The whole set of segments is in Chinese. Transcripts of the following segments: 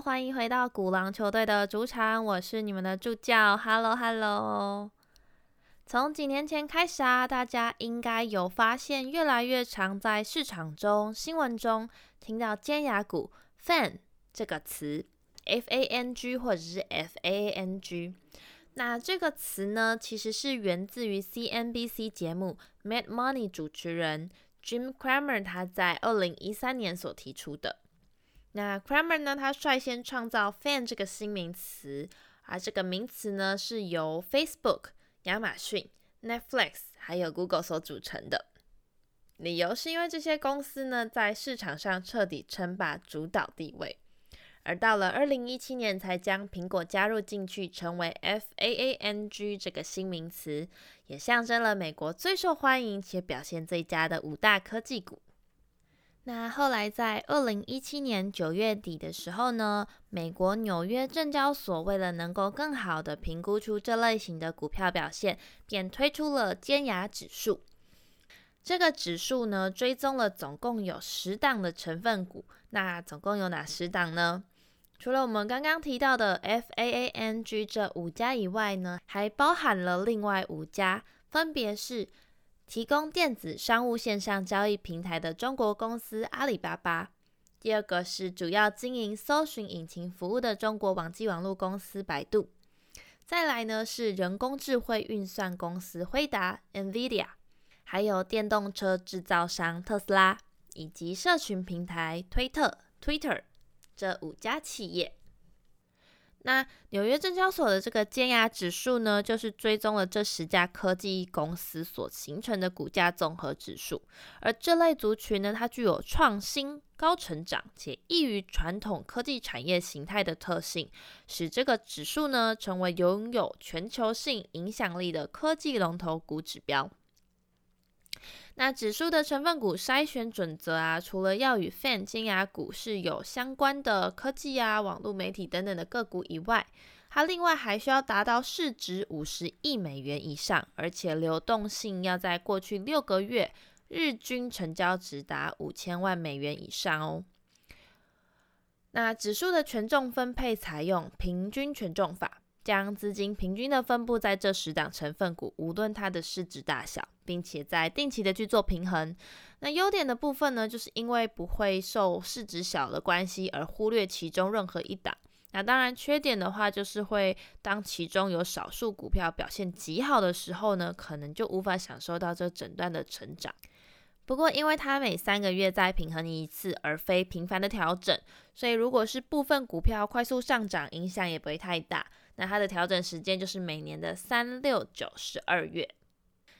欢迎回到鼓狼球队的主场，我是你们的助教。Hello，Hello。从几年前开始啊，大家应该有发现，越来越常在市场中、新闻中听到尖牙股 “fan” 这个词，F A N G 或者是 F A N G。那这个词呢，其实是源自于 C N B C 节目《Mad Money》主持人 Jim Cramer 他在二零一三年所提出的。那 Cramer 呢？他率先创造 “fan” 这个新名词，而这个名词呢，是由 Facebook、亚马逊、Netflix 还有 Google 所组成的。理由是因为这些公司呢，在市场上彻底称霸主导地位，而到了二零一七年才将苹果加入进去，成为 FAANG 这个新名词，也象征了美国最受欢迎且表现最佳的五大科技股。那后来在二零一七年九月底的时候呢，美国纽约证交所为了能够更好的评估出这类型的股票表现，便推出了尖牙指数。这个指数呢，追踪了总共有十档的成分股。那总共有哪十档呢？除了我们刚刚提到的 FAANG 这五家以外呢，还包含了另外五家，分别是。提供电子商务线上交易平台的中国公司阿里巴巴，第二个是主要经营搜寻引擎服务的中国网际网络公司百度，再来呢是人工智慧运算公司辉达 （NVIDIA），还有电动车制造商特斯拉，以及社群平台推特 （Twitter） 这五家企业。那纽约证交所的这个尖牙指数呢，就是追踪了这十家科技公司所形成的股价综合指数。而这类族群呢，它具有创新、高成长且异于传统科技产业形态的特性，使这个指数呢成为拥有全球性影响力的科技龙头股指标。那指数的成分股筛选准则啊，除了要与 Fan 尖牙股是有相关的科技啊、网络媒体等等的个股以外，它另外还需要达到市值五十亿美元以上，而且流动性要在过去六个月日均成交值达五千万美元以上哦。那指数的权重分配采用平均权重法。将资金平均的分布在这十档成分股，无论它的市值大小，并且在定期的去做平衡。那优点的部分呢，就是因为不会受市值小的关系而忽略其中任何一档。那当然，缺点的话就是会当其中有少数股票表现极好的时候呢，可能就无法享受到这整段的成长。不过，因为它每三个月再平衡一次，而非频繁的调整，所以如果是部分股票快速上涨，影响也不会太大。那它的调整时间就是每年的三六九十二月。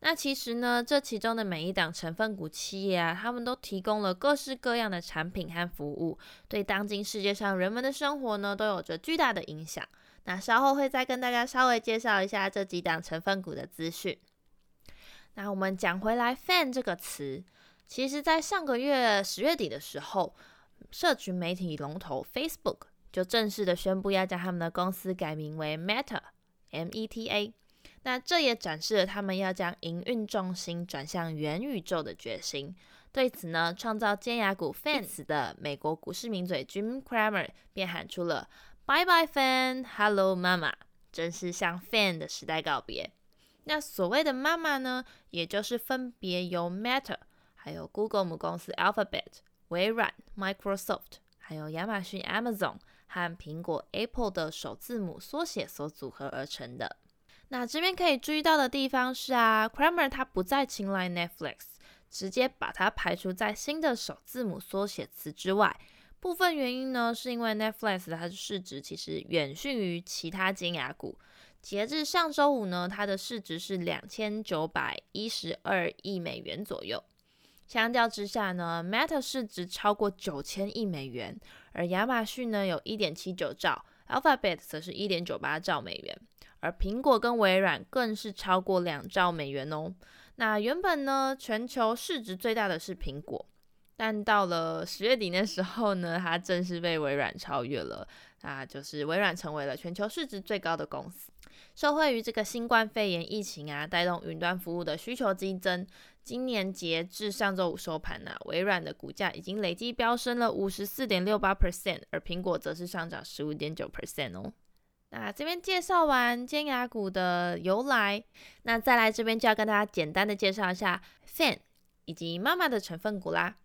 那其实呢，这其中的每一档成分股企业啊，他们都提供了各式各样的产品和服务，对当今世界上人们的生活呢，都有着巨大的影响。那稍后会再跟大家稍微介绍一下这几档成分股的资讯。那我们讲回来，“fan” 这个词，其实在上个月十月底的时候，社群媒体龙头 Facebook。就正式的宣布要将他们的公司改名为 Meta，M-E-T-A。那这也展示了他们要将营运重心转向元宇宙的决心。对此呢，创造尖牙股 Fans 的美国股市名嘴 Jim Cramer 便喊出了 Bye bye Fan，Hello 妈妈，正式向 Fan 的时代告别。那所谓的妈妈呢，也就是分别由 Meta、还有 Google 母公司 Alphabet、微软 Microsoft、还有亚马逊 Amazon。和苹果 Apple 的首字母缩写所组合而成的。那这边可以注意到的地方是啊，Cramer 他不再青睐 Netflix，直接把它排除在新的首字母缩写词之外。部分原因呢，是因为 Netflix 它的市值其实远逊于其他金牙股。截至上周五呢，它的市值是两千九百一十二亿美元左右。相较之下呢，Meta 市值超过九千亿美元。而亚马逊呢有1.79兆，Alphabet 则是1.98兆美元，而苹果跟微软更是超过两兆美元哦。那原本呢全球市值最大的是苹果，但到了十月底那时候呢，它正式被微软超越了，那就是微软成为了全球市值最高的公司。受惠于这个新冠肺炎疫情啊，带动云端服务的需求激增。今年截至上周五收盘呢，微软的股价已经累计飙升了五十四点六八 percent，而苹果则是上涨十五点九 percent 哦。那这边介绍完尖牙股的由来，那再来这边就要跟大家简单的介绍一下 Fan 以及妈妈的成分股啦。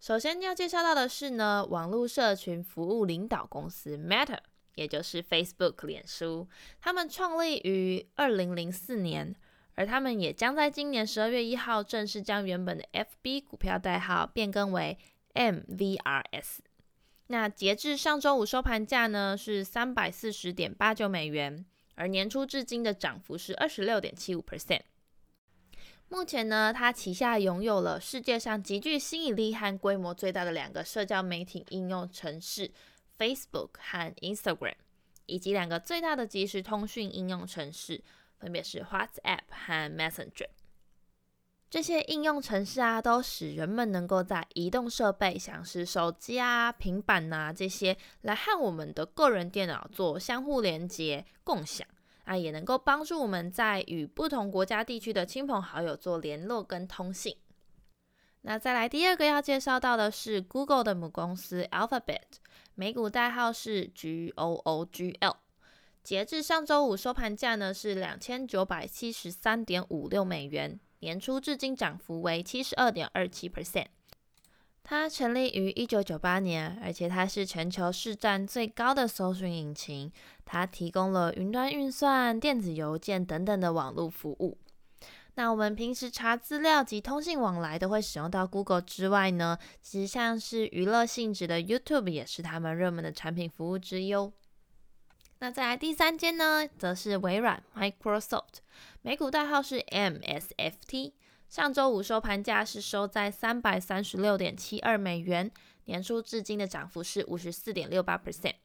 首先要介绍到的是呢，网络社群服务领导公司 Meta，也就是 Facebook 脸书，他们创立于二零零四年。而他们也将在今年十二月一号正式将原本的 FB 股票代号变更为 MVRS。那截至上周五收盘价呢是三百四十点八九美元，而年初至今的涨幅是二十六点七五 percent。目前呢，它旗下拥有了世界上极具吸引力和规模最大的两个社交媒体应用程式 Facebook 和 Instagram，以及两个最大的即时通讯应用程式。分别是 WhatsApp 和 Messenger 这些应用程式啊，都使人们能够在移动设备，像是手机啊、平板呐这些，来和我们的个人电脑做相互连接、共享啊，也能够帮助我们在与不同国家地区的亲朋好友做联络跟通信。那再来第二个要介绍到的是 Google 的母公司 Alphabet，美股代号是 GOOGL。截至上周五收盘价呢是两千九百七十三点五六美元，年初至今涨幅为七十二点二七 percent。它成立于一九九八年，而且它是全球市占最高的搜索引擎。它提供了云端运算、电子邮件等等的网络服务。那我们平时查资料及通信往来都会使用到 Google 之外呢，其实像是娱乐性质的 YouTube 也是他们热门的产品服务之一。那再来第三间呢，则是微软 Microsoft，美股代号是 MSFT，上周五收盘价是收在三百三十六点七二美元，年初至今的涨幅是五十四点六八 percent。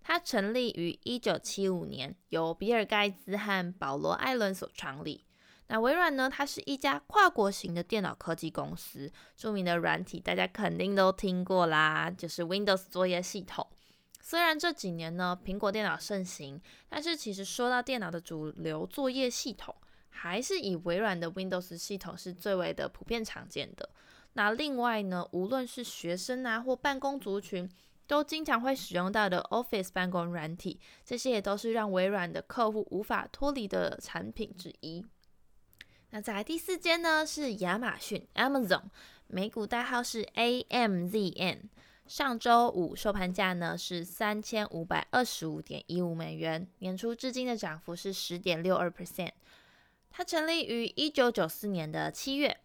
它成立于一九七五年，由比尔盖茨和保罗艾伦所创立。那微软呢，它是一家跨国型的电脑科技公司，著名的软体大家肯定都听过啦，就是 Windows 作业系统。虽然这几年呢，苹果电脑盛行，但是其实说到电脑的主流作业系统，还是以微软的 Windows 系统是最为的普遍常见的。那另外呢，无论是学生啊或办公族群，都经常会使用到的 Office 办公软体，这些也都是让微软的客户无法脱离的产品之一。那在第四间呢，是亚马逊 Amazon，美股代号是 AMZN。上周五收盘价呢是三千五百二十五点一五美元，年初至今的涨幅是十点六二 percent。它成立于一九九四年的七月，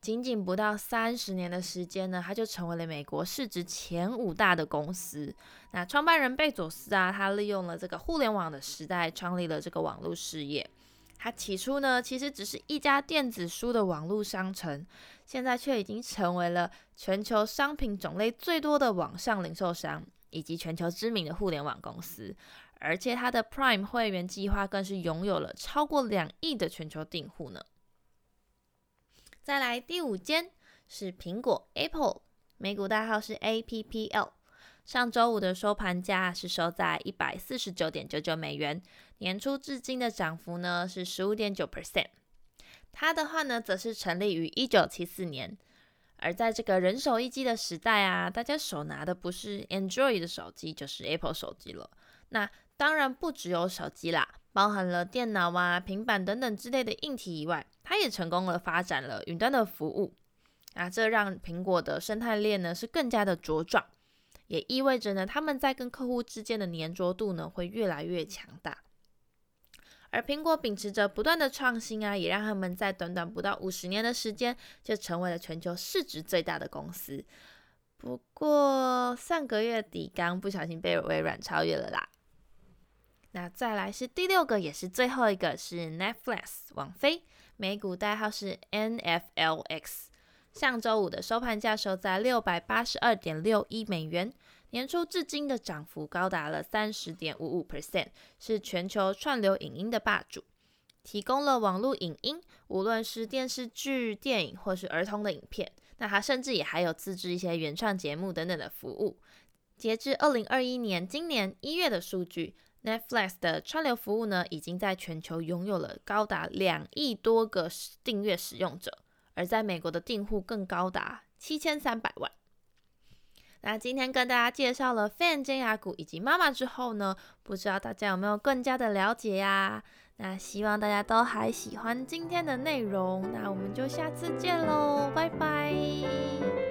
仅仅不到三十年的时间呢，它就成为了美国市值前五大的公司。那创办人贝佐斯啊，他利用了这个互联网的时代，创立了这个网络事业。它起初呢，其实只是一家电子书的网络商城，现在却已经成为了全球商品种类最多的网上零售商，以及全球知名的互联网公司。而且它的 Prime 会员计划更是拥有了超过两亿的全球订户呢。再来第五间是苹果 Apple，美股代号是 APPL。上周五的收盘价是收在一百四十九点九九美元，年初至今的涨幅呢是十五点九 percent。它的话呢，则是成立于一九七四年。而在这个人手一机的时代啊，大家手拿的不是 Android 的手机，就是 Apple 手机了。那当然不只有手机啦，包含了电脑啊、平板等等之类的硬体以外，它也成功了发展了云端的服务。啊，这让苹果的生态链呢是更加的茁壮。也意味着呢，他们在跟客户之间的粘着度呢会越来越强大。而苹果秉持着不断的创新啊，也让他们在短短不到五十年的时间就成为了全球市值最大的公司。不过上个月底刚不小心被微软超越了啦。那再来是第六个，也是最后一个是 Netflix 网飞，美股代号是 NFLX。上周五的收盘价收在六百八十二点六一美元，年初至今的涨幅高达了三十点五五 percent，是全球串流影音的霸主，提供了网络影音，无论是电视剧、电影或是儿童的影片，那它甚至也还有自制一些原创节目等等的服务。截至二零二一年今年一月的数据，Netflix 的串流服务呢，已经在全球拥有了高达两亿多个订阅使用者。而在美国的订户更高达七千三百万。那今天跟大家介绍了 Fan 尖牙股以及妈妈之后呢，不知道大家有没有更加的了解呀？那希望大家都还喜欢今天的内容，那我们就下次见喽，拜拜。